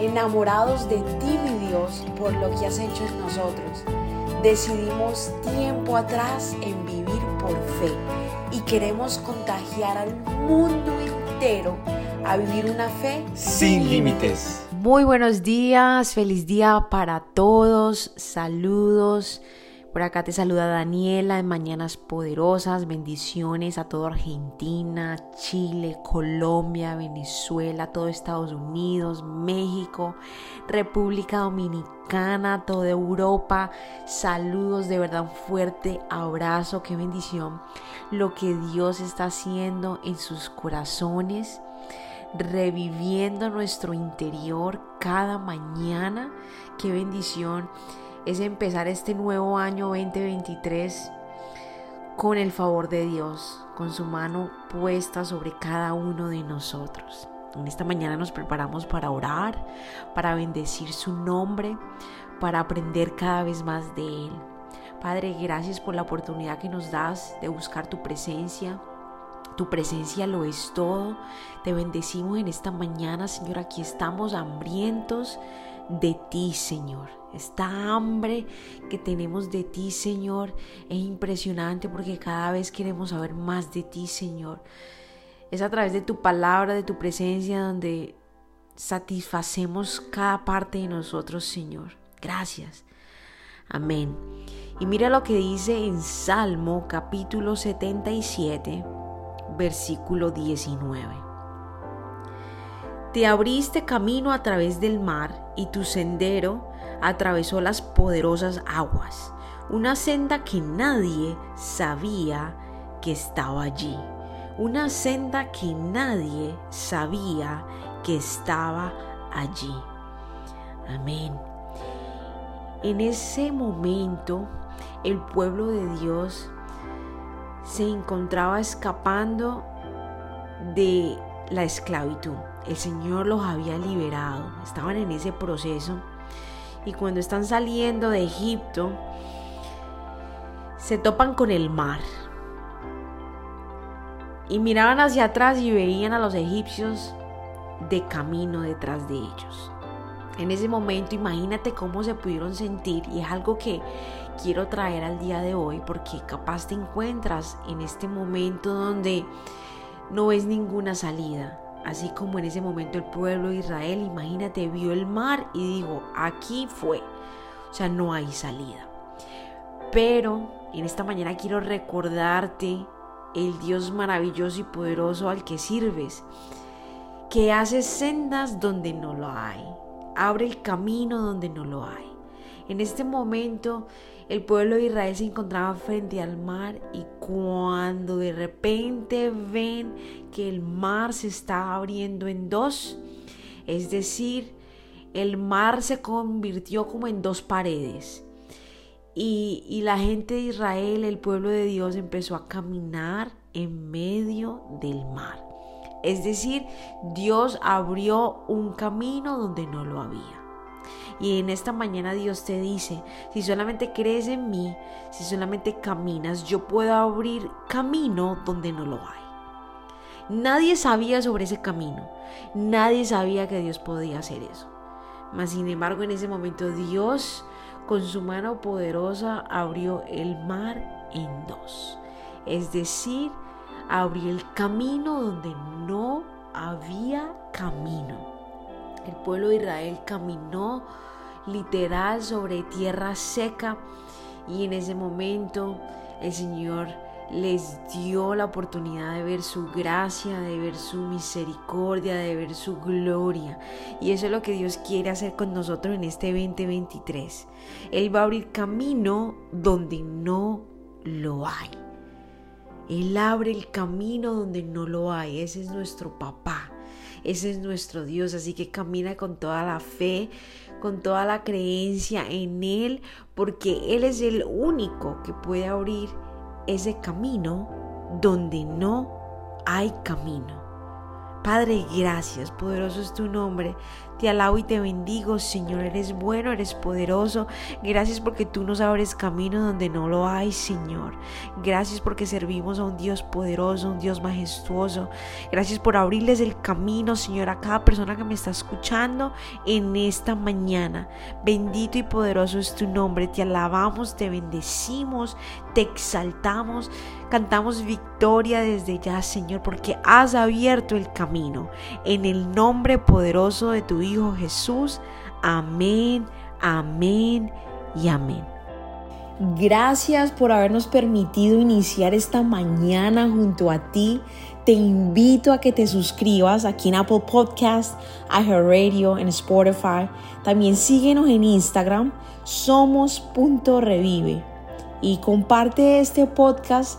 enamorados de ti, mi Dios, por lo que has hecho en nosotros. Decidimos tiempo atrás en vivir por fe y queremos contagiar al mundo entero a vivir una fe sin límites. Muy buenos días, feliz día para todos, saludos. Por acá te saluda Daniela en Mañanas Poderosas. Bendiciones a toda Argentina, Chile, Colombia, Venezuela, todo Estados Unidos, México, República Dominicana, toda Europa. Saludos, de verdad un fuerte abrazo, qué bendición lo que Dios está haciendo en sus corazones reviviendo nuestro interior cada mañana. Qué bendición es empezar este nuevo año 2023 con el favor de Dios, con su mano puesta sobre cada uno de nosotros. En esta mañana nos preparamos para orar, para bendecir su nombre, para aprender cada vez más de Él. Padre, gracias por la oportunidad que nos das de buscar tu presencia. Tu presencia lo es todo. Te bendecimos en esta mañana, Señor. Aquí estamos hambrientos de ti, Señor. Esta hambre que tenemos de ti, Señor, es impresionante porque cada vez queremos saber más de ti, Señor. Es a través de tu palabra, de tu presencia, donde satisfacemos cada parte de nosotros, Señor. Gracias. Amén. Y mira lo que dice en Salmo capítulo 77, versículo 19. Te abriste camino a través del mar y tu sendero atravesó las poderosas aguas, una senda que nadie sabía que estaba allí, una senda que nadie sabía que estaba allí. Amén. En ese momento el pueblo de Dios se encontraba escapando de la esclavitud el Señor los había liberado, estaban en ese proceso. Y cuando están saliendo de Egipto, se topan con el mar. Y miraban hacia atrás y veían a los egipcios de camino detrás de ellos. En ese momento imagínate cómo se pudieron sentir y es algo que quiero traer al día de hoy porque capaz te encuentras en este momento donde no ves ninguna salida, Así como en ese momento el pueblo de Israel, imagínate, vio el mar y dijo, aquí fue. O sea, no hay salida. Pero en esta mañana quiero recordarte el Dios maravilloso y poderoso al que sirves, que hace sendas donde no lo hay, abre el camino donde no lo hay. En este momento el pueblo de Israel se encontraba frente al mar y cuando de repente ven que el mar se está abriendo en dos, es decir, el mar se convirtió como en dos paredes. Y, y, la gente de Israel, el pueblo de Dios, empezó a caminar en medio del mar. Es decir, Dios abrió un camino donde no lo había. Y en esta mañana Dios te dice, si solamente crees en mí, si solamente caminas, yo puedo abrir camino donde no lo hay. Nadie sabía sobre ese camino. Nadie sabía que Dios podía hacer eso. Mas sin embargo, en ese momento Dios con su mano poderosa abrió el mar en dos. Es decir, abrió el camino donde no había camino. El pueblo de Israel caminó literal sobre tierra seca y en ese momento el Señor les dio la oportunidad de ver su gracia, de ver su misericordia, de ver su gloria. Y eso es lo que Dios quiere hacer con nosotros en este 2023. Él va a abrir camino donde no lo hay. Él abre el camino donde no lo hay. Ese es nuestro papá. Ese es nuestro Dios. Así que camina con toda la fe, con toda la creencia en Él, porque Él es el único que puede abrir ese camino donde no hay camino. Padre, gracias, poderoso es tu nombre. Te alabo y te bendigo, Señor. Eres bueno, eres poderoso. Gracias porque tú nos abres camino donde no lo hay, Señor. Gracias porque servimos a un Dios poderoso, un Dios majestuoso. Gracias por abrirles el camino, Señor, a cada persona que me está escuchando en esta mañana. Bendito y poderoso es tu nombre. Te alabamos, te bendecimos, te exaltamos. Cantamos victoria desde ya, Señor, porque has abierto el camino. En el nombre poderoso de tu Hijo Jesús. Amén, amén y amén. Gracias por habernos permitido iniciar esta mañana junto a ti. Te invito a que te suscribas aquí en Apple Podcast, Radio, en Spotify. También síguenos en Instagram, somos.revive. Y comparte este podcast